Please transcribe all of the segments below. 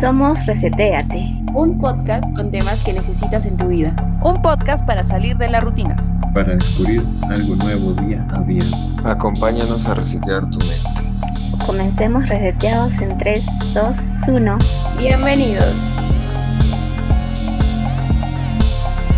Somos Reseteate, un podcast con temas que necesitas en tu vida. Un podcast para salir de la rutina. Para descubrir algo nuevo día a día. Acompáñanos a resetear tu mente. Comencemos reseteados en 3, 2, 1. Bienvenidos.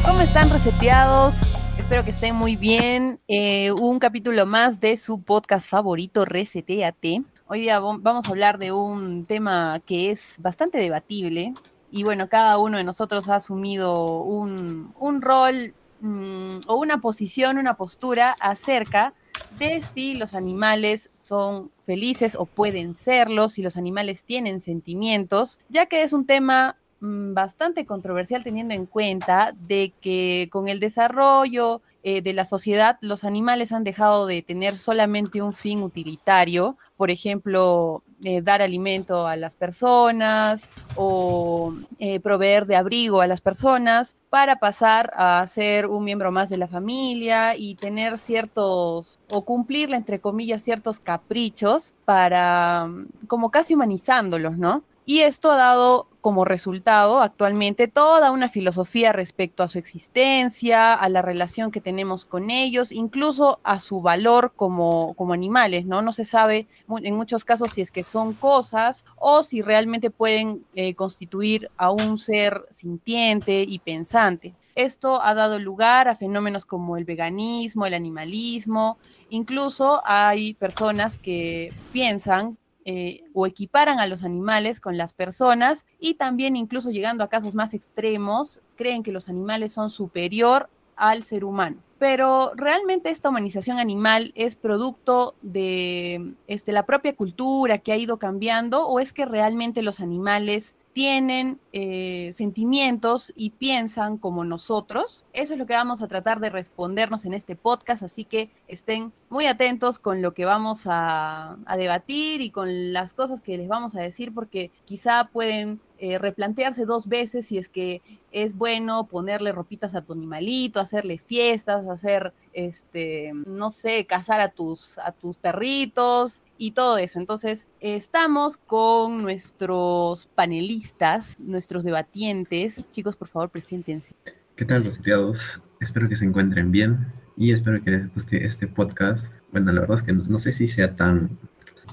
¿Cómo están reseteados? Espero que estén muy bien. Eh, un capítulo más de su podcast favorito, Reseteate. Hoy día vamos a hablar de un tema que es bastante debatible y bueno, cada uno de nosotros ha asumido un, rol mm, o una posición, una postura acerca de si los animales son felices o pueden serlo, si los animales tienen sentimientos, ya que es un tema mm, bastante controversial teniendo en cuenta de que con el desarrollo eh, de la sociedad, los animales han dejado de tener solamente un fin utilitario, por ejemplo, eh, dar alimento a las personas o eh, proveer de abrigo a las personas para pasar a ser un miembro más de la familia y tener ciertos, o cumplirle, entre comillas, ciertos caprichos para, como casi humanizándolos, ¿no? Y esto ha dado como resultado actualmente toda una filosofía respecto a su existencia, a la relación que tenemos con ellos, incluso a su valor como, como animales, ¿no? No se sabe en muchos casos si es que son cosas o si realmente pueden eh, constituir a un ser sintiente y pensante. Esto ha dado lugar a fenómenos como el veganismo, el animalismo, incluso hay personas que piensan eh, o equiparan a los animales con las personas y también incluso llegando a casos más extremos, creen que los animales son superior al ser humano. Pero realmente esta humanización animal es producto de este, la propia cultura que ha ido cambiando o es que realmente los animales tienen eh, sentimientos y piensan como nosotros. Eso es lo que vamos a tratar de respondernos en este podcast, así que estén muy atentos con lo que vamos a, debatir y con las cosas que les vamos a decir, porque quizá pueden eh, replantearse dos veces si es que es bueno ponerle ropitas a tu animalito, hacerle fiestas, hacer, este, no sé, cazar a tus, a tus perritos y todo eso. Entonces, estamos con nuestros panelistas, nuestros debatientes. Chicos, por favor, preséntense. ¿Qué tal, reseteados? Espero que se encuentren bien y espero que les guste este podcast. Bueno, la verdad es que no, sé si sea tan,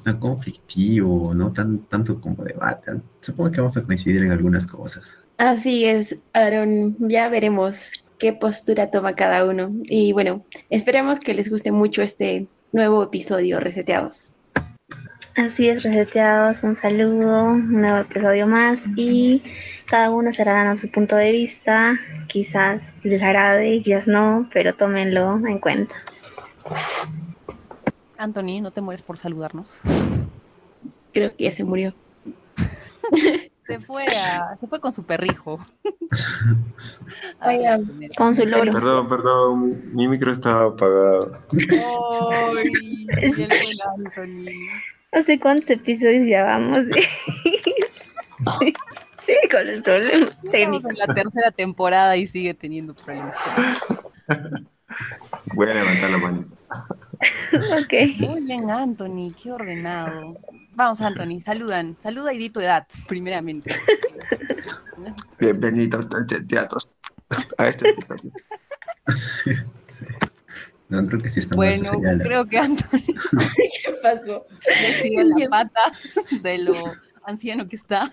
tan conflictivo, no tan tanto como debate. Supongo que vamos a coincidir en algunas cosas. Así es, Aaron. Ya veremos qué postura toma cada uno. Y bueno, esperemos que les guste mucho este nuevo episodio, Reseteados. Así es, reseteados, un saludo, un nuevo episodio más y cada uno estará dando su punto de vista, quizás les agrade, quizás no, pero tómenlo en cuenta. Anthony, no te mueres por saludarnos. Creo que ya se murió. se fue se fue con su perrijo. con su loro. Perdón, perdón, mi, micro estaba apagado. Ay. No sé cuántos episodios llevamos. sí, sí, con el problema técnico. en la tercera temporada y sigue teniendo problemas. Voy a levantar la mano. ok. Muy bien, Anthony, qué ordenado. Vamos, Anthony, saludan. Saluda y di tu edad, primeramente. Bienvenido al teatro. A este teatro. Sí. No, creo que sí está Bueno, creo que Anthony. ¿Qué pasó? Le la pata de lo anciano que está.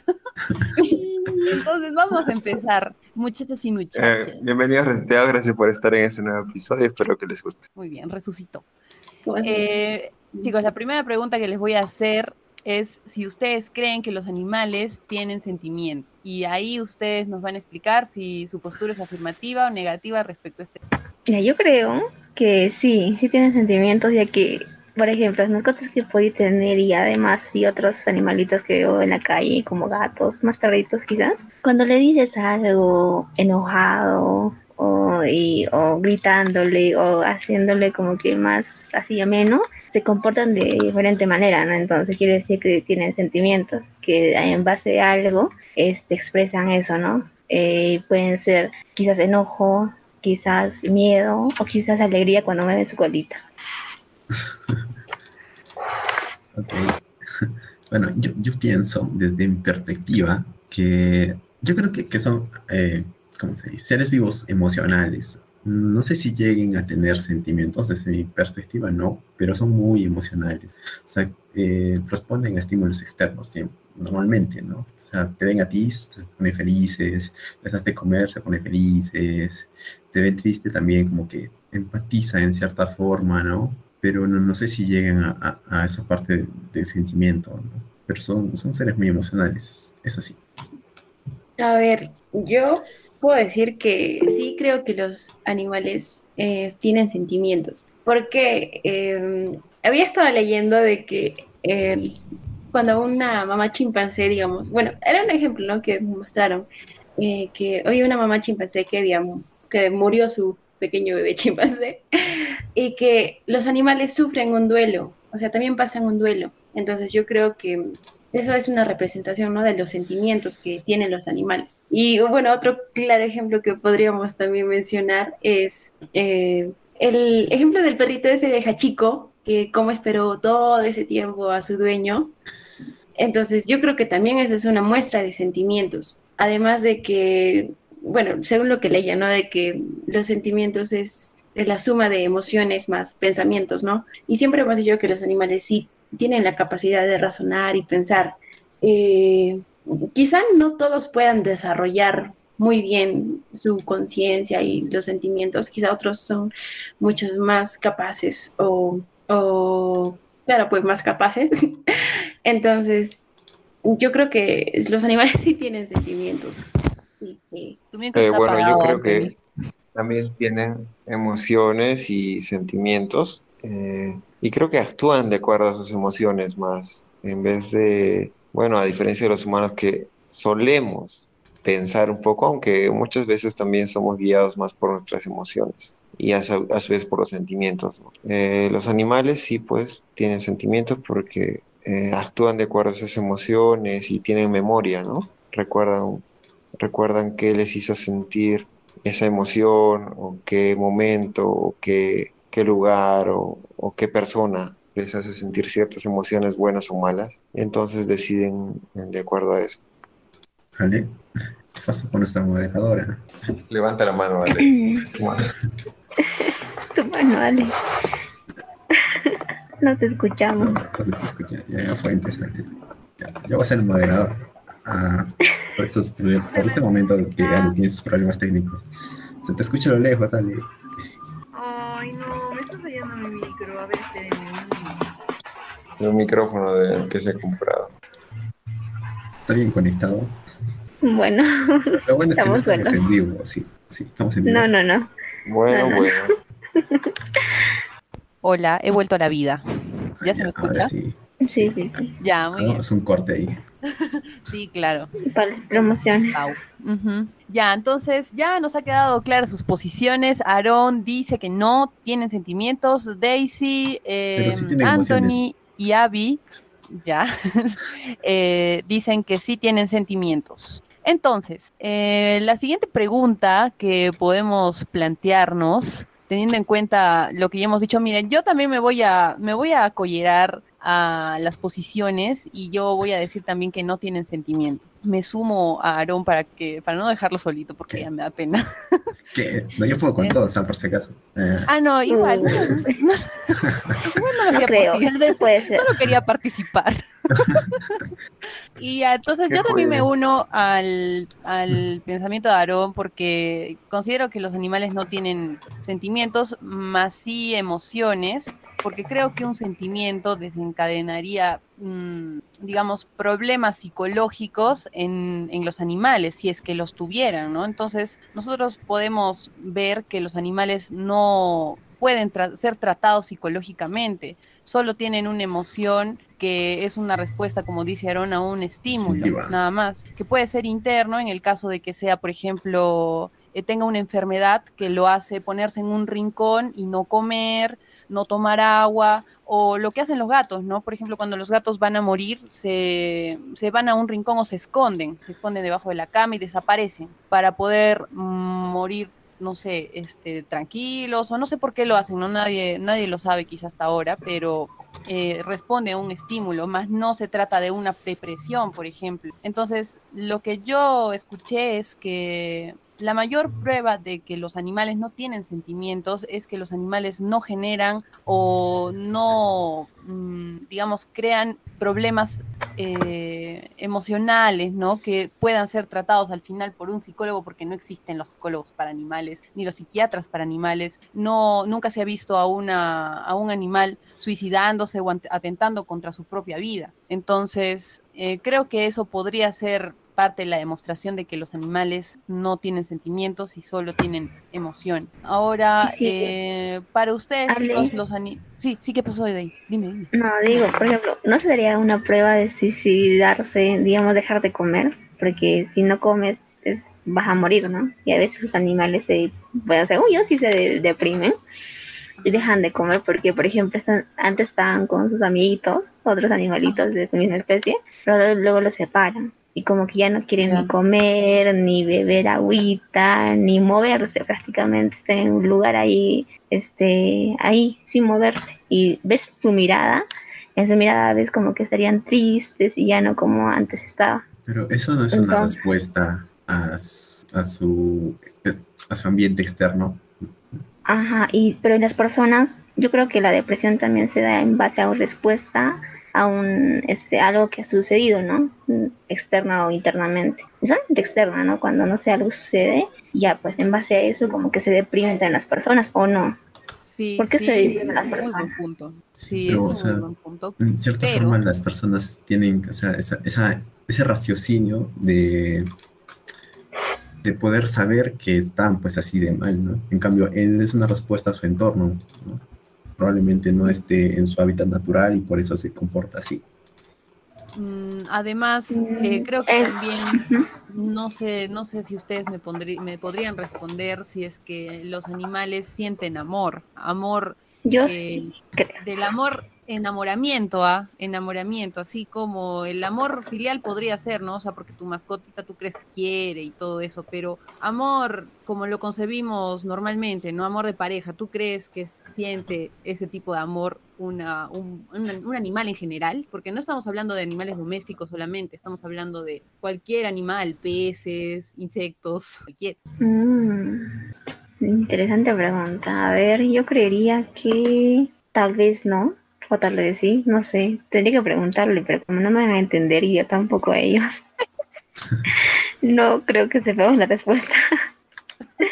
Entonces vamos a empezar, muchachos y muchachas. Eh, bienvenidos Reseteado, gracias por estar en este nuevo episodio, espero que les guste. Muy bien, resucitó. Eh, chicos, la primera pregunta que les voy a hacer es si ustedes creen que los animales tienen sentimiento. Y ahí ustedes nos van a explicar si su postura es afirmativa o negativa respecto a este. Ya, yo creo que sí, sí tienen sentimientos, ya que, por ejemplo, las mascotas que puede tener y además sí otros animalitos que veo en la calle, como gatos, más perritos quizás, cuando le dices algo enojado o, o gritándole o haciéndole como que más así ameno, se comportan de diferente manera, ¿no? Entonces quiere decir que tienen sentimientos, que en base a algo este, expresan eso, ¿no? Eh, pueden ser quizás enojo, quizás miedo o quizás alegría cuando me ven su colita. ok. Bueno, yo, pienso desde mi perspectiva que yo creo que, que son, eh, ¿cómo se dice? Seres vivos emocionales. No sé si lleguen a tener sentimientos, desde mi perspectiva no, pero son muy emocionales. O sea, eh, responden a estímulos externos normalmente, ¿no? O sea, te ven a ti, se ponen felices, les das comer, se ponen felices, te ven triste también, como que empatiza en cierta forma, ¿no? Pero no, no sé si llegan a, a- esa parte del, del sentimiento, ¿no? Pero son, son seres muy emocionales, eso sí. A ver, yo puedo decir que sí creo que los animales eh, tienen sentimientos, porque eh, había estado leyendo de que eh, cuando una mamá chimpancé, digamos, bueno, era un ejemplo, ¿no? Que mostraron, eh, que hoy una mamá chimpancé que, digamos, que murió su pequeño bebé chimpancé y que los animales sufren un duelo, o sea, también pasan un duelo. Entonces yo creo que eso es una representación, ¿no? De los sentimientos que tienen los animales. Y bueno, otro claro ejemplo que podríamos también mencionar es eh, el ejemplo del perrito ese de Hachiko, que como esperó todo ese tiempo a su dueño. Entonces yo creo que también esa es una muestra de sentimientos. Además de que, bueno, según lo que leía, ¿no? De que los sentimientos es la suma de emociones más pensamientos, ¿no? Y siempre hemos dicho que los animales sí tienen la capacidad de razonar y pensar. Eh, quizá no todos puedan desarrollar muy bien su conciencia y los sentimientos, quizá otros son muchos más capaces o, o, claro, pues más capaces. Entonces, yo creo que los animales sí tienen sentimientos. Eh, bueno, yo creo que también tienen emociones y sentimientos eh, y creo que actúan de acuerdo a sus emociones más, en vez de, bueno, a diferencia de los humanos que solemos pensar un poco, aunque muchas veces también somos guiados más por nuestras emociones y a su, vez por los sentimientos. Eh, los animales sí, pues, tienen sentimientos porque eh, actúan de acuerdo a esas emociones y tienen memoria, ¿no? Recuerdan, recuerdan qué les hizo sentir esa emoción o qué momento o qué, qué lugar o, o qué persona les hace sentir ciertas emociones buenas o malas. Entonces deciden de acuerdo a eso. ¿Vale? ¿Qué pasó con nuestra moderadora? Levanta la mano, Ale. tu mano, dale. no te No, escuchamos. no te escuché. Ya, ya fue antes, Ale. Ya, yo voy a ser el moderador. Ah, por, estos, por este momento que Ale tiene sus problemas técnicos. Se te escucha a lo lejos, Ale. El micrófono del que se ha comprado. Está bien conectado. Bueno, Lo bueno es que no Estamos en vivo. Sí, sí, estamos en vivo. no, no, no. Bueno, No, no. bueno. Hola, he vuelto a la vida. ¿Ya se me Ahora escucha? sí. Sí, sí, sí. Ya, muy bien. Hagamos un corte ahí. Sí, claro. Para las promociones. Ya, entonces ya nos ha quedado claras sus posiciones. Aarón dice que no tienen sentimientos. Daisy, eh, sí tienen Anthony emociones. Y Abby, ya, eh, dicen que sí tienen sentimientos. Entonces, eh, la siguiente pregunta que podemos plantearnos, teniendo en cuenta lo que ya hemos dicho, miren, yo también me voy a, me voy a acollerar a las posiciones y yo voy a decir también que no tienen sentimiento. Me sumo a Aarón para que, para no dejarlo solito, porque ¿Qué? ya me da pena. Que no, yo puedo con Eh. todos, ah, por si acaso. Eh, Ah, no, igual. Uh. no, no, no No creo, puede ser. Solo quería participar. y entonces Qué yo también me uno al, al pensamiento de Aarón porque considero que los animales no tienen sentimientos, más sí emociones, porque creo que un sentimiento desencadenaría, mm, digamos, problemas psicológicos en, en los animales, si es que los tuvieran, ¿no? Entonces, nosotros podemos ver que los animales no pueden tra- ser tratados psicológicamente, solo tienen una emoción que es una respuesta, como dice Aaron, a un estímulo, nada más, que puede ser interno en el caso de que sea, por ejemplo, eh, tenga una enfermedad que lo hace ponerse en un rincón y no comer, no tomar agua, o lo que hacen los gatos, ¿no? Por ejemplo, cuando los gatos van a morir, se, se van a un rincón o se esconden, se esconden debajo de la cama y desaparecen para poder mm, morir no sé, este, tranquilos, o no sé por qué lo hacen, no nadie, nadie lo sabe quizás hasta ahora, pero eh, responde a un estímulo, más no se trata de una depresión, por ejemplo. Entonces, lo que yo escuché es que la mayor prueba de que los animales no tienen sentimientos es que los animales no generan o no, mm, digamos, crean problemas eh, emocionales, ¿no? Que puedan ser tratados al final por un psicólogo, porque no existen los psicólogos para animales, ni los psiquiatras para animales. No, nunca se ha visto a, una, a un animal suicidándose o atentando contra su propia vida. Entonces, eh, creo que eso podría ser parte de la demostración de que los animales no tienen sentimientos y solo tienen emociones. Ahora, Sí. eh, para ustedes, chicos, los animales... Sí, sí, ¿qué pasó de ahí? Dime, dime. No, digo, por ejemplo, ¿no se daría una prueba de suicidarse, digamos, dejar de comer? Porque si no comes, es, vas a morir, ¿no? Y a veces los animales se, bueno, según yo, sí se de- deprimen y dejan de comer porque, por ejemplo, están, antes estaban con sus amiguitos, otros animalitos de su misma especie, pero luego los separan. Y como que ya no quieren ni comer, ni beber agüita, ni moverse prácticamente. Están en un lugar ahí, este, ahí, sin moverse. Y ves su mirada, en su mirada ves como que estarían tristes y ya no como antes estaba. Pero eso no es una respuesta a, a su, a su ambiente externo. Ajá, y pero en las personas, yo creo que la depresión también se da en base a una respuesta a un este algo que ha sucedido, ¿no? Externa o internamente. Usualmente externa, ¿no? Cuando no sé algo sucede, ya pues en base a eso como que se deprimen en las personas o no. Sí, ¿Por qué sí, se es las un muy buen personas? punto. Sí, Pero, es o sea, muy buen punto. En cierta Pero- forma, las personas tienen o sea, esa, esa- ese raciocinio de, de poder saber que están pues así de mal, ¿no? En cambio, él es una respuesta a su entorno, ¿no? Probablemente no esté en su hábitat natural y por eso se comporta así. Mm, además, eh, Mm, creo que es- también, no sé, no sé si ustedes me, pondrí- me podrían responder si es que los animales sienten amor, amor Yo eh, sí creo. del amor enamoramiento, ¿ah? Enamoramiento, así como el amor filial podría ser, ¿no? O sea, porque tu mascotita tú crees que quiere y todo eso, pero amor como lo concebimos normalmente, ¿no? Amor de pareja, ¿tú crees que siente ese tipo de amor una, un, animal en general? Porque no estamos hablando de animales domésticos solamente, estamos hablando de cualquier animal, peces, insectos, cualquier. Mm, interesante pregunta. A ver, yo creería que tal vez no, o tal vez sí, no sé. Tendría que preguntarle, pero como no me van a entender y yo tampoco a ellos, no creo que sepamos la respuesta.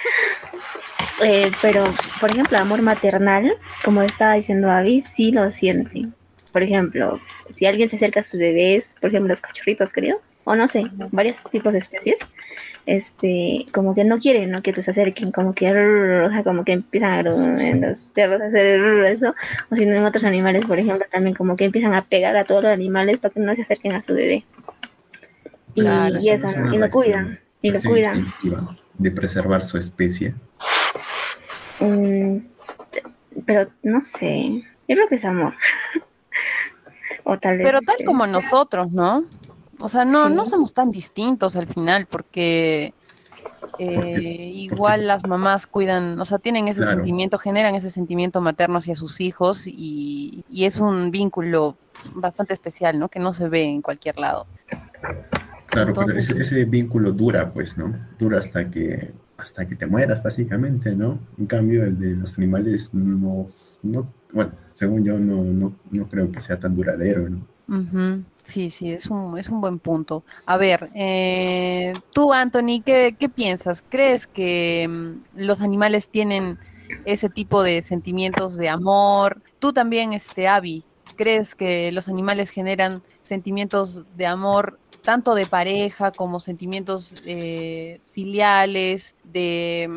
Eh, pero, por ejemplo, amor maternal, como estaba diciendo Avi, sí lo siente. Por ejemplo, si alguien se acerca a sus bebés, por ejemplo, los cachorritos, creo, o no sé, varios tipos de especies, este, como que no quieren, ¿no? Que te se acerquen, como que, o sea, como que empiezan a, en los perros a hacer eso, o si no en otros animales, por ejemplo, también como que empiezan a pegar a todos los animales para que no se acerquen a su bebé. Y, Claro, y eso, Y lo cuidan, y lo cuidan. de preservar su especie. Mm, pero no sé, yo creo que es amor. o tal vez. Pero tal como nosotros, ¿no? O sea, no, no somos tan distintos al final, porque eh, Porque- igual porque- las mamás cuidan, o sea, tienen ese Claro. sentimiento, generan ese sentimiento materno hacia sus hijos y, y es un vínculo bastante especial, ¿no? Que no se ve en cualquier lado. Claro, Entonces- pero ese, ese vínculo dura, pues, ¿no? Dura hasta que, hasta que te mueras, básicamente, ¿no? En cambio, el de los animales no, no bueno, según yo, no, no, no creo que sea tan duradero, ¿no? Sí, sí, es un, es un buen punto. A ver, eh, tú, Anthony, ¿qué, qué piensas? ¿Crees que mm, los animales tienen ese tipo de sentimientos de amor? Tú también, este, Abby, ¿crees que los animales generan sentimientos de amor tanto de pareja como sentimientos eh, filiales, de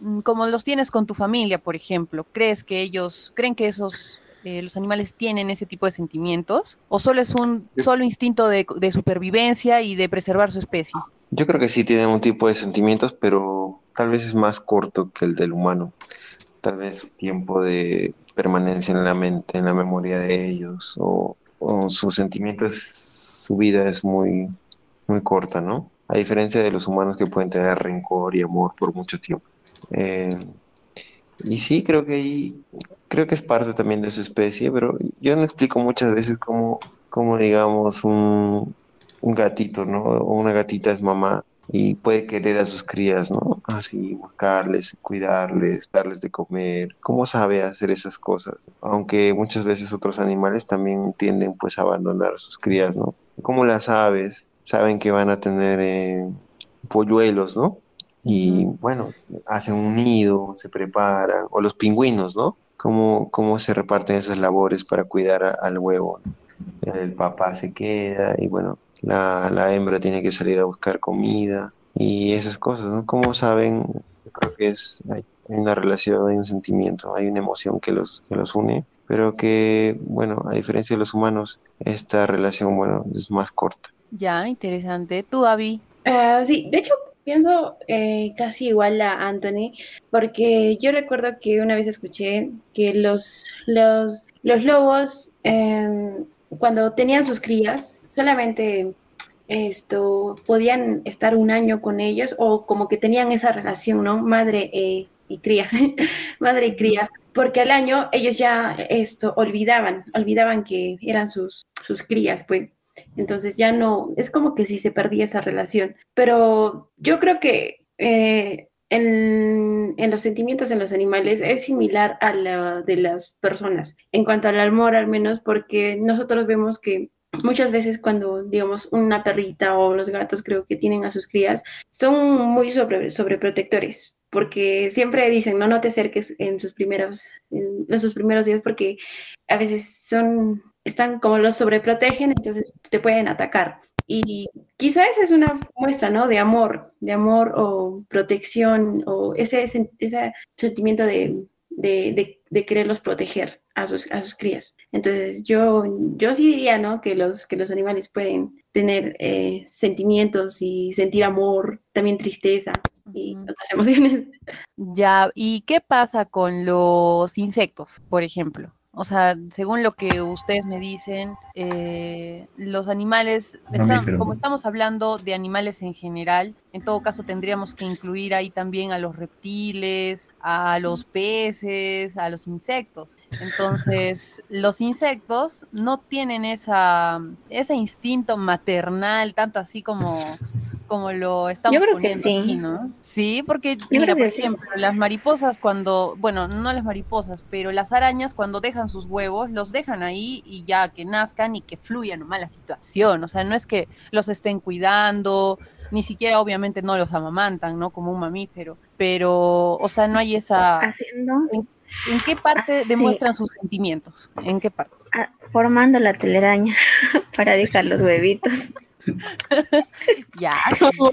mm, como los tienes con tu familia, por ejemplo? ¿Crees que ellos, creen que esos eh, los animales tienen ese tipo de sentimientos? ¿O solo es un solo instinto de, de supervivencia y de preservar su especie? Yo creo que sí tienen un tipo de sentimientos, pero tal vez es más corto que el del humano. Tal vez su tiempo de permanencia en la mente, en la memoria de ellos, o, o sus sentimientos, su vida es muy, muy corta, ¿no? A diferencia de los humanos que pueden tener rencor y amor por mucho tiempo. Eh, y sí, creo que ahí, creo que es parte también de su especie, pero yo no explico muchas veces cómo, cómo digamos, un, un gatito, ¿no? O una gatita es mamá y puede querer a sus crías, ¿no? Así, buscarles, cuidarles, darles de comer. ¿Cómo sabe hacer esas cosas? Aunque muchas veces otros animales también tienden pues a abandonar a sus crías, ¿no? ¿Cómo las aves saben que van a tener eh, polluelos, ¿no? Y bueno, hacen un nido, se preparan, o los pingüinos, ¿no? ¿Cómo, cómo se reparten esas labores para cuidar a- al huevo? ¿no? El papá se queda y bueno, la, la hembra tiene que salir a buscar comida y esas cosas, ¿no? ¿Cómo saben? Yo creo que es, hay una relación, hay un sentimiento, hay una emoción que los, que los une, pero que, bueno, a diferencia de los humanos, esta relación, bueno, es más corta. Ya, interesante. Tú, Abby. Ah, sí, de hecho pienso eh, casi igual a Anthony, porque yo recuerdo que una vez escuché que los, los, los lobos, em, cuando tenían sus crías, solamente esto, podían estar un año con ellos o como que tenían esa relación, ¿no? Madre eh, y cría, madre y cría, porque al año ellos ya esto olvidaban, olvidaban que eran sus, sus crías, pues. Entonces ya no, es como que sí se perdía esa relación. Pero yo creo que eh, en, en los sentimientos en los animales es similar a la de las personas, en cuanto al amor al menos, porque nosotros vemos que muchas veces cuando, digamos, una perrita o los gatos creo que tienen a sus crías, son muy sobre, sobreprotectores. Porque siempre dicen, no, no te acerques en sus primeros, en esos primeros días, porque a veces son, están como los sobreprotegen, entonces te pueden atacar. Y quizá esa es una muestra, ¿no? De amor, de amor o protección o ese, ese, ese sentimiento de, de, de, de, quererlos proteger a sus, a sus crías. Entonces yo, yo sí diría, ¿no? Que los, que los animales pueden tener eh, sentimientos y sentir amor, también tristeza y otras emociones. Ya, ¿y qué pasa con los insectos, por ejemplo? O sea, según lo que ustedes me dicen, eh, los animales, están, como estamos hablando de animales en general, en todo caso tendríamos que incluir ahí también a los reptiles, a los peces, a los insectos. Entonces, los insectos no tienen esa, ese instinto maternal, tanto así como como lo estamos Yo creo poniendo que sí. aquí, ¿no? Sí, porque, Yo mira, por sí. ejemplo, las mariposas cuando, bueno, no las mariposas, pero las arañas cuando dejan sus huevos, los dejan ahí y ya que nazcan y que fluya nomás la situación. O sea, no es que los estén cuidando, ni siquiera obviamente no los amamantan, ¿no? Como un mamífero, pero, o sea, no hay esa... Haciendo, ¿En, en qué parte Así. demuestran sus sentimientos? ¿En qué parte? ah, formando la telaraña para dejar los huevitos. Ya.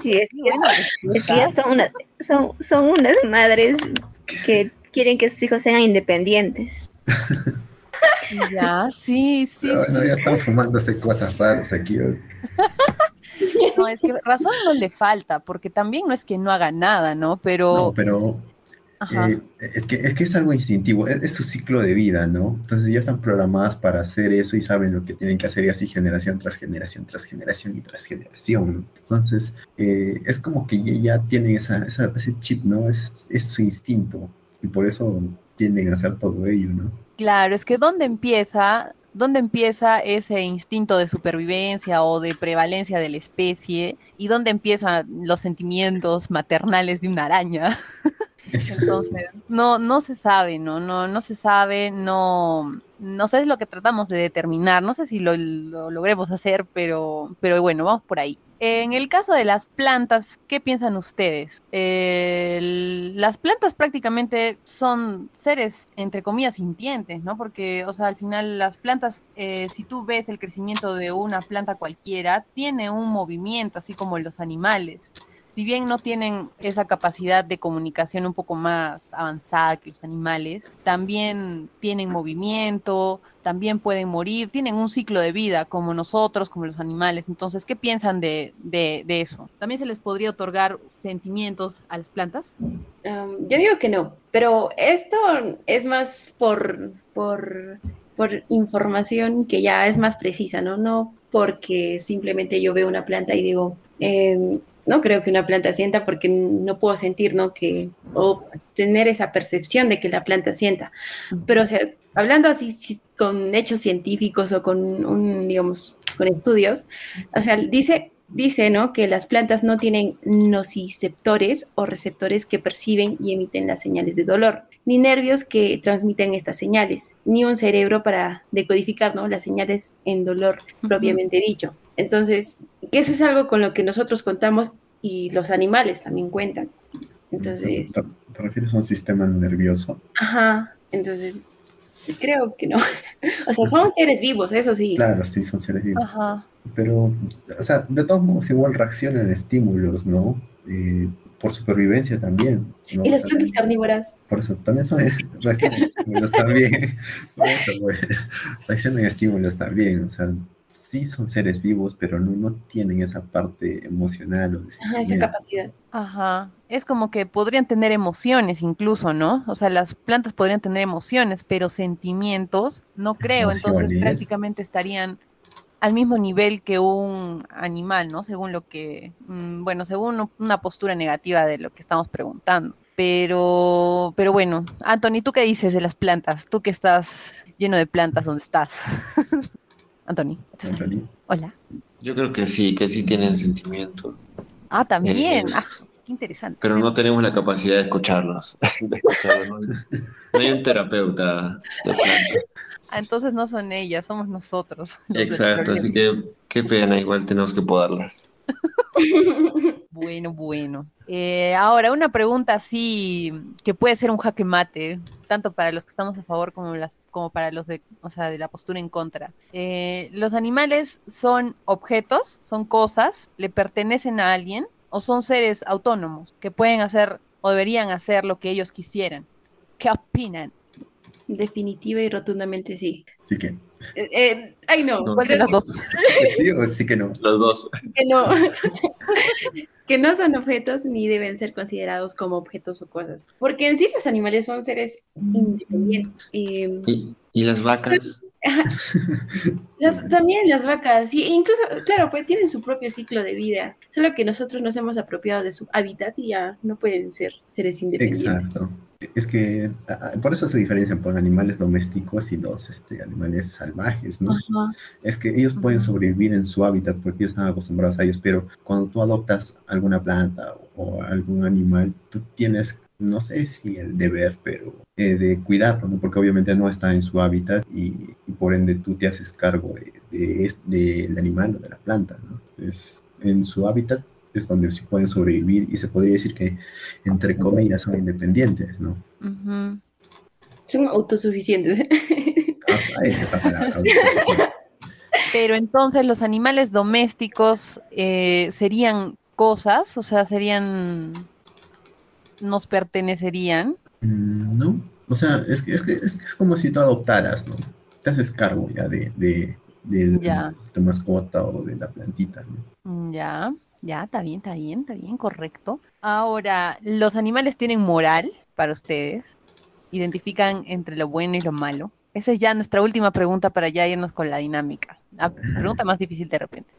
Sí, es, que son, una- son, son unas madres que quieren que sus hijos sean independientes. Ya, sí, sí, Pero sí. bueno, ya están fumándose cosas raras aquí. ¿eh? No, es que razón no le falta, porque también no es que no haga nada, ¿no? Pero, No, pero eh, es, que, es que es algo instintivo, es, es su ciclo de vida, ¿no? Entonces ya están programadas para hacer eso y saben lo que tienen que hacer y así generación tras generación, tras generación y tras generación. Entonces eh, es como que ya, ya tienen esa, esa- ese chip, ¿no? Es, es su instinto y por eso tienden a hacer todo ello, ¿no? claro, es que ¿dónde empieza, dónde empieza ese instinto de supervivencia o de prevalencia de la especie y dónde empiezan los sentimientos maternales de una araña? Entonces, no, no se sabe, ¿no? No, no se sabe, no, no sé es lo que tratamos de determinar, no sé si lo, lo logremos hacer, pero, pero bueno, vamos por ahí. En el caso de las plantas, ¿qué piensan ustedes? Las plantas prácticamente son seres, entre comillas, sintientes, ¿no? Porque, o sea, al final las plantas, eh, si tú ves el crecimiento de una planta cualquiera, tiene un movimiento, así como los animales si bien no tienen esa capacidad de comunicación un poco más avanzada que los animales, también tienen movimiento, también pueden morir, tienen un ciclo de vida como nosotros, como los animales. Entonces, ¿qué piensan de, de, eso? ¿También se les podría otorgar sentimientos a las plantas? Yo digo que no, pero esto es más por, por, por información que ya es más precisa, ¿no? No porque simplemente yo veo una planta y digo, eh, no creo que una planta sienta porque no puedo sentir, ¿no? Que, o tener esa percepción de que la planta sienta. Pero, o sea, hablando así si- con hechos científicos o con un, digamos, con estudios, o sea, dice, dice, ¿no? Que las plantas no tienen nociceptores o receptores que perciben y emiten las señales de dolor, ni nervios que transmiten estas señales, ni un cerebro para decodificar, ¿no? Las señales en dolor propiamente dicho. Entonces, que eso es algo con lo que nosotros contamos y los animales también cuentan. Entonces, ¿Te, te refieres a un sistema nervioso? ajá, entonces creo que no. O sea, son seres vivos, eso sí. Claro, sí, son seres vivos. Ajá. Pero, o sea, de todos modos igual reaccionan a estímulos, ¿no? Eh, por supervivencia también. ¿no? Y las plantas carnívoras. por eso, también son reaccionan a estímulos también. Por eso, pues, reaccionan a estímulos también. O sea, sí son seres vivos, pero no, no tienen esa parte emocional o de Ajá, esa capacidad. Ajá. Es como que podrían tener emociones incluso, ¿no? O sea, las plantas podrían tener emociones, pero sentimientos no creo. Entonces prácticamente estarían al mismo nivel que un animal, ¿no? Según lo que, mm, bueno, según una postura negativa de lo que estamos preguntando. Pero, pero bueno, Anthony, ¿tú qué dices de las plantas? Tú que estás lleno de plantas, ¿dónde estás? Anthony. Anthony. Hola. Yo creo que sí, que sí tienen sentimientos, Ah, también. Eh, Ah, qué interesante. pero no tenemos la capacidad de escucharlos. de escucharlos, ¿no? No hay un terapeuta de. Ah, entonces no son ellas, somos nosotros. Exacto, así que qué pena, igual tenemos que podarlas. Bueno, bueno. Eh, ahora, una pregunta así que puede ser un jaque mate, tanto para los que estamos a favor como, las, como para los de, o sea, de la postura en contra. Eh, ¿Los animales son objetos, son cosas, le pertenecen a alguien o son seres autónomos que pueden hacer o deberían hacer lo que ellos quisieran? ¿Qué opinan? Definitiva y rotundamente sí. Sí que. Eh, eh, ay, no. No. ¿Cuál de las dos? ¿Sí o sí que no? Los dos. que no, que no son objetos ni deben ser considerados como objetos o cosas. Porque en sí los animales son seres independientes. Eh, ¿Y, y las vacas? las- también las vacas, y incluso, claro, pues tienen su propio ciclo de vida, solo que nosotros nos hemos apropiado de su hábitat y ya no pueden ser seres independientes. Exacto. Es que por eso se diferencian por animales domésticos y los este, animales salvajes, ¿no? Ajá. Es que ellos pueden sobrevivir en su hábitat porque ellos están acostumbrados a ellos, pero cuando tú adoptas alguna planta o algún animal, tú tienes, no sé si el deber, pero eh, de cuidarlo, ¿no? Porque obviamente no está en su hábitat y, y por ende tú te haces cargo de, de es- del animal o de la planta, ¿no? Entonces, en su hábitat es donde sí pueden sobrevivir y se podría decir que, entre comillas, son independientes, ¿no? Son autosuficientes. Ah, esa palabra. Pero entonces los animales domésticos eh, serían cosas, o sea, serían, nos pertenecerían. Mm, No, o sea, es que es, que, es, que es como si tú adoptaras, ¿no? Te haces cargo ya de, de, de Ya. tu mascota o de la plantita, ¿no? Ya, ya, está bien, está bien, está bien, correcto. Ahora, ¿los animales tienen moral para ustedes? ¿Identifican entre lo bueno y lo malo? Esa es ya nuestra última pregunta para ya irnos con la dinámica. La pregunta más difícil de repente.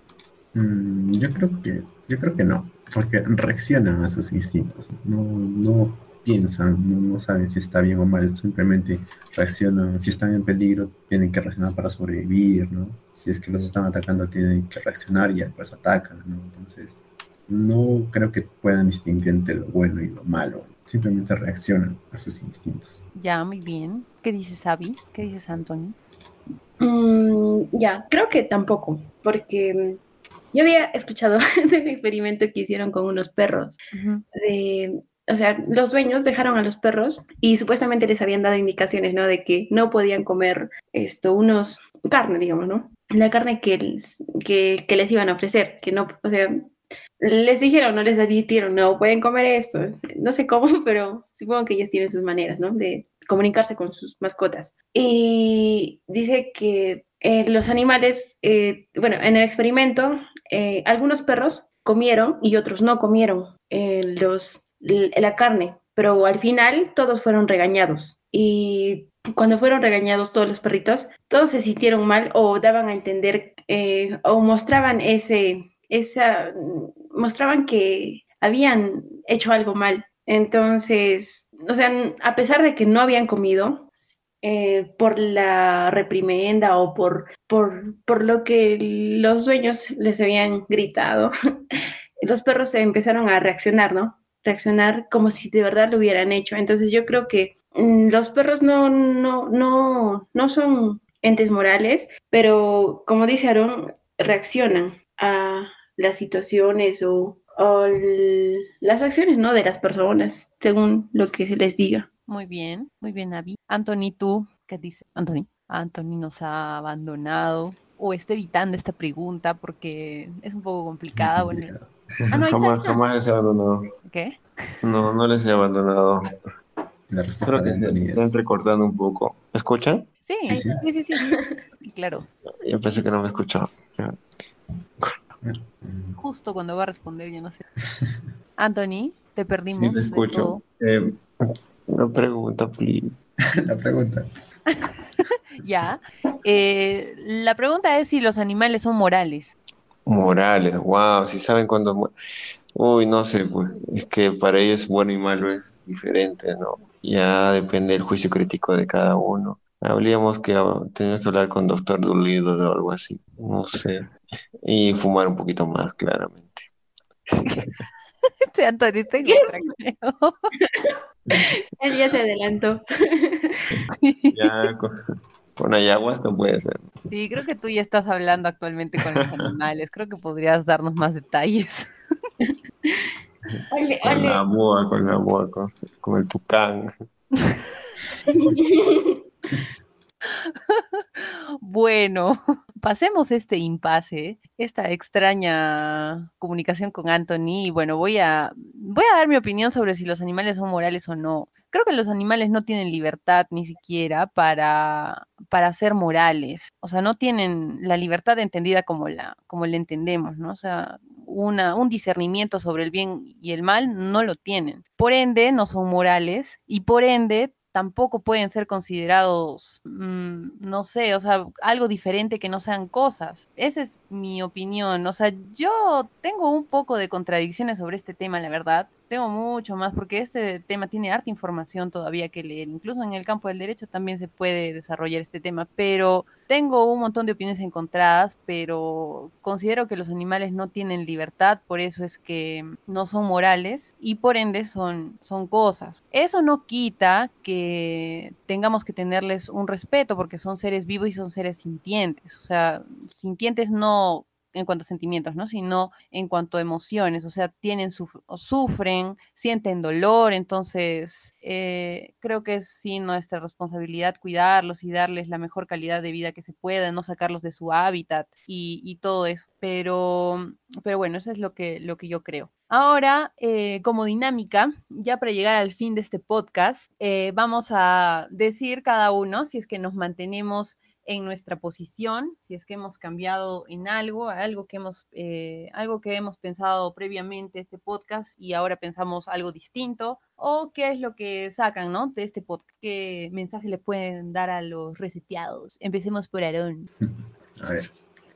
Mm, yo creo que, yo creo que no, porque reaccionan a sus instintos, no, no piensan, no, no saben si está bien o mal, simplemente reaccionan, si están en peligro, tienen que reaccionar para sobrevivir, ¿no? Si es que los están atacando, tienen que reaccionar y después atacan, ¿no? Entonces, no creo que puedan distinguir entre lo bueno y lo malo, simplemente reaccionan a sus instintos. Ya, muy bien. ¿Qué dices, Abby? ¿Qué dices, Anthony? Mm, ya, creo que tampoco, porque mm, yo había escuchado de un experimento que hicieron con unos perros. De, o sea, los dueños dejaron a los perros y supuestamente les habían dado indicaciones, ¿no? De que no podían comer esto, unos, carne, digamos, ¿no? La carne que les, que, les iban a ofrecer, que no, o sea, les dijeron, no les advirtieron, no pueden comer esto. No sé cómo, pero supongo que ellos tienen sus maneras, ¿no? De comunicarse con sus mascotas. Y dice que eh, los animales, eh, bueno, en el experimento, eh, algunos perros comieron y otros no comieron eh, los, la carne, pero al final todos fueron regañados. Y cuando fueron regañados todos los perritos, todos se sintieron mal o daban a entender eh, o mostraban ese, esa, mostraban que habían hecho algo mal. Entonces, o sea, a pesar de que no habían comido, eh, por la reprimenda o por, por, por lo que los dueños les habían gritado, los perros se empezaron a reaccionar, ¿no? Reaccionar como si de verdad lo hubieran hecho. Entonces yo creo que mm, los perros no, no, no, no son entes morales, pero como dice Aaron, reaccionan a las situaciones o, o las acciones, ¿no? De las personas, según lo que se les diga. Muy bien, muy bien, Abby. Anthony, ¿tú qué dices? Anthony. Anthony nos ha abandonado o está evitando esta pregunta porque es un poco complicada. Bueno, Ah, no, jamás, jamás les he abandonado. ¿Qué? No, no les he abandonado. La respuesta Solo de que se, Anthony se está es- entrecortando un poco. ¿Me escuchan? Sí, Sí, sí, sí. sí, sí, sí. Claro, Yo pensé que no me escuchaba. Justo cuando va a responder, yo no sé. Anthony, te perdimos. Sí, te escucho. Eh, una pregunta, please. La pregunta. Ya. Eh, la pregunta es si los animales son morales. Morales, wow, si saben cuándo. Uy, no sé, pues. Es que para ellos bueno y malo es diferente, ¿no? Ya depende del juicio crítico de cada uno. Habríamos que tenemos que hablar con Doctor Dolittle o algo así. No sé. Y fumar un poquito más, claramente. Este en otra, creo. Él ya se adelantó. Ya con, con ayahuasca puede ser. Sí, creo que tú ya estás hablando actualmente con los animales. Creo que podrías darnos más detalles. Ole, Con ole. la boa, con la boa, con, con el tucán. Bueno, pasemos este impasse, esta extraña comunicación con Anthony. Y bueno, voy a, voy a dar mi opinión sobre si los animales son morales o no. Creo que los animales no tienen libertad ni siquiera para, para ser morales. O sea, no tienen la libertad entendida como la, como la entendemos, ¿no? O sea, una, un discernimiento sobre el bien y el mal no lo tienen. Por ende, no son morales y por ende tampoco pueden ser considerados, mm, no sé, o sea, algo diferente que no sean cosas. Esa es mi opinión. O sea, yo tengo un poco de contradicciones sobre este tema, la verdad. Tengo mucho más porque este tema tiene harta información todavía que leer. Incluso en el campo del derecho también se puede desarrollar este tema, pero tengo un montón de opiniones encontradas, pero considero que los animales no tienen libertad, por eso es que no son morales y por ende son, son cosas. Eso no quita que tengamos que tenerles un respeto porque son seres vivos y son seres sintientes. O sea, sintientes no en cuanto a sentimientos, ¿no? Sino en cuanto a emociones, o sea, tienen suf- sufren, sienten dolor, entonces eh, creo que es sí nuestra responsabilidad cuidarlos y darles la mejor calidad de vida que se pueda, no sacarlos de su hábitat y, todo eso, pero, pero bueno, eso es lo que, lo que yo creo. Ahora, eh, como dinámica, ya para llegar al fin de este podcast, eh, vamos a decir cada uno si es que nos mantenemos en nuestra posición, si es que hemos cambiado en algo, algo que hemos, eh, algo que hemos pensado previamente este podcast y ahora pensamos algo distinto, o qué es lo que sacan, ¿no? De este podcast, qué mensaje le pueden dar a los reseteados. Empecemos por Aarón. A ver.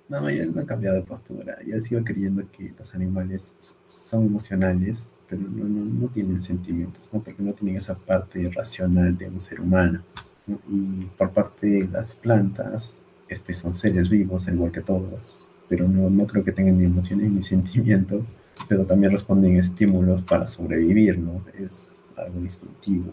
No, yo no he cambiado de postura. Yo sigo creyendo que los animales son emocionales, pero no, no, no tienen sentimientos, ¿no? Porque no tienen esa parte racional de un ser humano. Y por parte de las plantas, este, son seres vivos, al igual que todos, pero no, no creo que tengan ni emociones ni sentimientos, pero también responden estímulos para sobrevivir, ¿no? Es algo instintivo.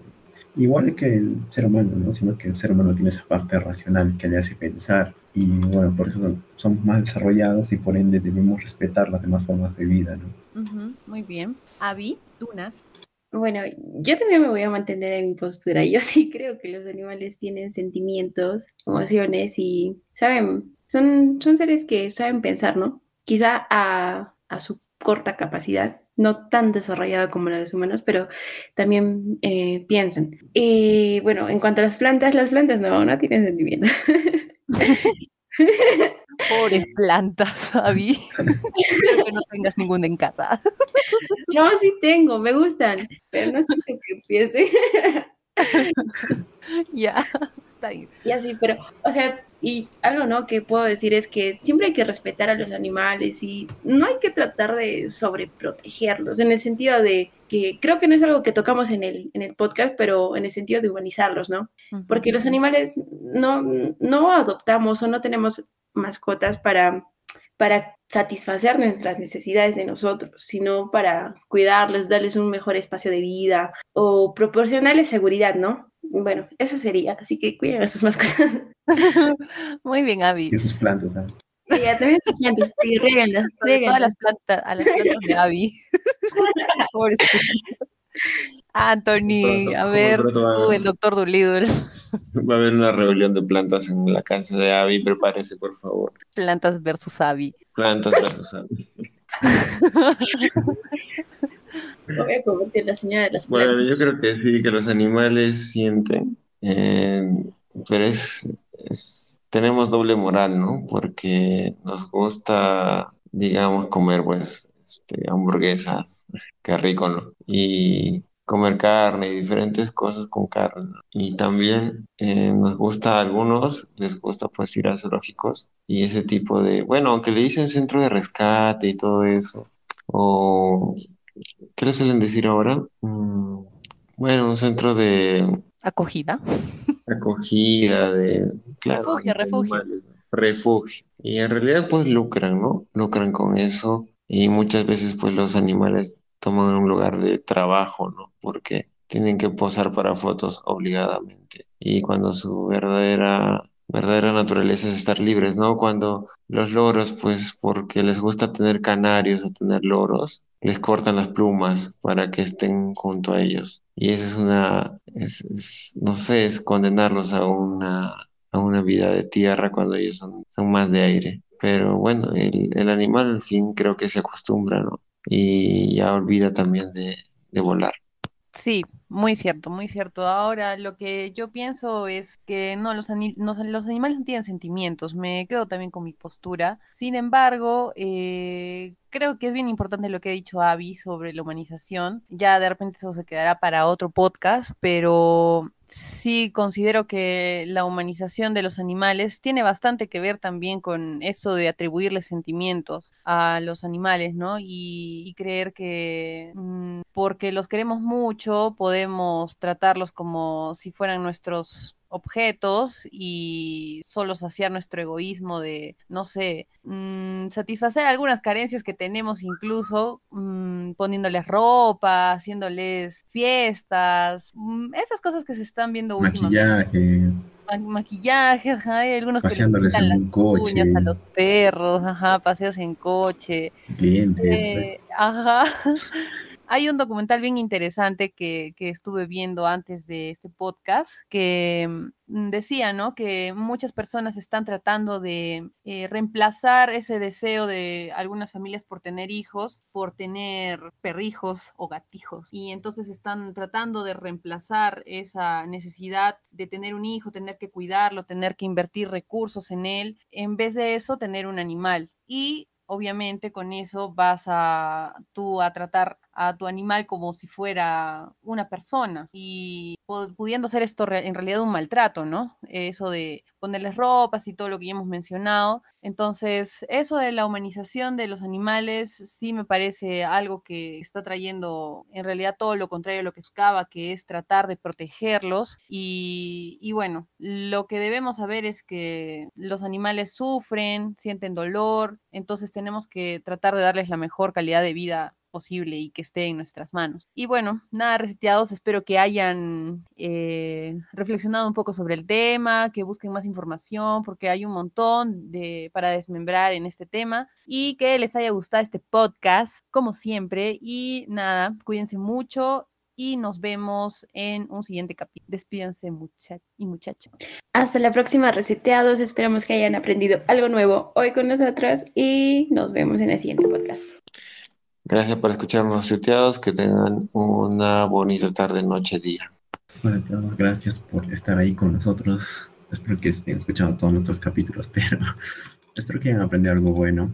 Igual que el ser humano, ¿no? Sino que el ser humano tiene esa parte racional que le hace pensar y bueno, por eso somos más desarrollados y por ende debemos respetar las demás formas de vida, ¿no? Ujú, muy bien. Avi, Tunas. Bueno, yo también me voy a mantener en mi postura. Yo sí creo que los animales tienen sentimientos, emociones y saben, son, son seres que saben pensar, ¿no? Quizá a, a su corta capacidad, no tan desarrollada como la de los humanos, pero también eh, piensan. Y bueno, en cuanto a las plantas, las plantas no, no tienen sentimientos. Pobres plantas, Avi. Espero que no tengas ninguna en casa. No, sí tengo, me gustan, pero no siento que piense. ya. Está bien. Y así, pero, o sea, y algo, ¿no? Que puedo decir es que siempre hay que respetar a los animales y no hay que tratar de sobreprotegerlos, en el sentido de que creo que no es algo que tocamos en el, en el podcast, pero en el sentido de humanizarlos, ¿no? Porque los animales no, no adoptamos o no tenemos mascotas para, para satisfacer nuestras necesidades de nosotros, sino para cuidarles, darles un mejor espacio de vida o proporcionarles seguridad, ¿no? Bueno, eso sería, así que cuiden a sus mascotas. Muy bien, Abby. Y sus plantas. Y ya también sus plantas, sí, réguenlas, Sobre todas las plantas, a las plantas de Abby. Anthony, Pronto, a ver, pronto va a tú, haber- el doctor Dolittle, Va a haber una rebelión de plantas en la casa de Abby, prepárese, por favor. plantas versus Abby. Plantas versus Abby. Voy a convertir la señora de las Bueno, plantas. yo creo que sí, que los animales sienten, eh, pero es, es- tenemos doble moral, ¿no? Porque nos gusta, digamos, comer, pues, este, hamburguesa, qué rico, ¿no? Y comer carne y diferentes cosas con carne. Y también eh, nos gusta a algunos, les gusta pues ir a zoológicos y ese tipo de, bueno, aunque le dicen centro de rescate y todo eso, o ¿Qué le suelen decir ahora? Mm, bueno, un centro de Acogida. acogida, de, claro, Refugio, refugio. animales, ¿no? Refugio. Y en realidad pues lucran, ¿no? Lucran con eso y muchas veces pues los animales toman un lugar de trabajo, ¿no? Porque tienen que posar para fotos obligadamente. Y cuando su verdadera, verdadera naturaleza es estar libres, ¿no? Cuando los loros, pues porque les gusta tener canarios o tener loros, les cortan las plumas para que estén junto a ellos. Y esa es una, es, es- no sé, es condenarlos a una, a una vida de tierra cuando ellos son, son más de aire. Pero bueno, el, el animal al fin creo que se acostumbra, ¿no? Y ya olvida también de, de volar. Sí, muy cierto, muy cierto. Ahora, lo que yo pienso es que no, los, ani- no- los animales no tienen sentimientos. Me quedo también con mi postura. Sin embargo, eh, creo que es bien importante lo que ha dicho Abby sobre la humanización. Ya de repente eso se quedará para otro podcast, pero sí considero que la humanización de los animales tiene bastante que ver también con eso de atribuirle sentimientos a los animales, ¿no? Y, y creer que mm, porque los queremos mucho podemos tratarlos como si fueran nuestros objetos y solo saciar nuestro egoísmo de, no sé, mm, satisfacer algunas carencias que tenemos incluso mm, poniéndoles ropa, haciéndoles fiestas, mm, esas cosas que se están viendo últimamente. Maquillaje, Ma- Maquillaje, ajá, hay algunos que les Paseándoles pintan en un coche. a los perros, ajá, paseos en coche. clientes. Eh, ajá. Hay un documental bien interesante que, que estuve viendo antes de este podcast que mm, decía, ¿no? Que muchas personas están tratando de eh, reemplazar ese deseo de algunas familias por tener hijos, por tener perrijos o gatijos. Y entonces están tratando de reemplazar esa necesidad de tener un hijo, tener que cuidarlo, tener que invertir recursos en él, en vez de eso, tener un animal. Y obviamente con eso vas a tú a tratar a tu animal como si fuera una persona y pu- pudiendo ser esto en realidad un maltrato, ¿no? Eso de ponerles ropas y todo lo que ya hemos mencionado. Entonces, eso de la humanización de los animales sí me parece algo que está trayendo en realidad todo lo contrario a lo que buscaba, que es tratar de protegerlos. Y, y bueno, lo que debemos saber es que los animales sufren, sienten dolor, entonces tenemos que tratar de darles la mejor calidad de vida posible y que esté en nuestras manos. Y bueno, nada, reseteados, espero que hayan eh, reflexionado un poco sobre el tema, que busquen más información, porque hay un montón de, para desmembrar en este tema y que les haya gustado este podcast, como siempre. Y nada, cuídense mucho y nos vemos en un siguiente capítulo. Despídense muchachos y muchachas. Hasta la próxima, reseteados. Esperamos que hayan aprendido algo nuevo hoy con nosotros y nos vemos en el siguiente podcast. Gracias por escucharnos seteados, que tengan una bonita tarde, noche, día. Bueno, te damos gracias por estar ahí con nosotros. Espero que estén escuchando todos nuestros capítulos, pero espero que hayan aprendido algo bueno,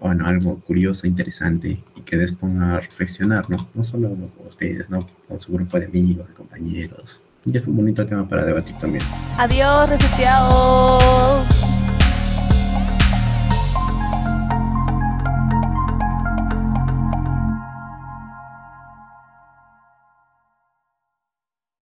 bueno, algo curioso, interesante y que les ponga a reflexionar, ¿no? No solo ustedes, ¿no? Con su grupo de amigos, de compañeros, Y es un bonito tema para debatir también. Adiós, reseteados.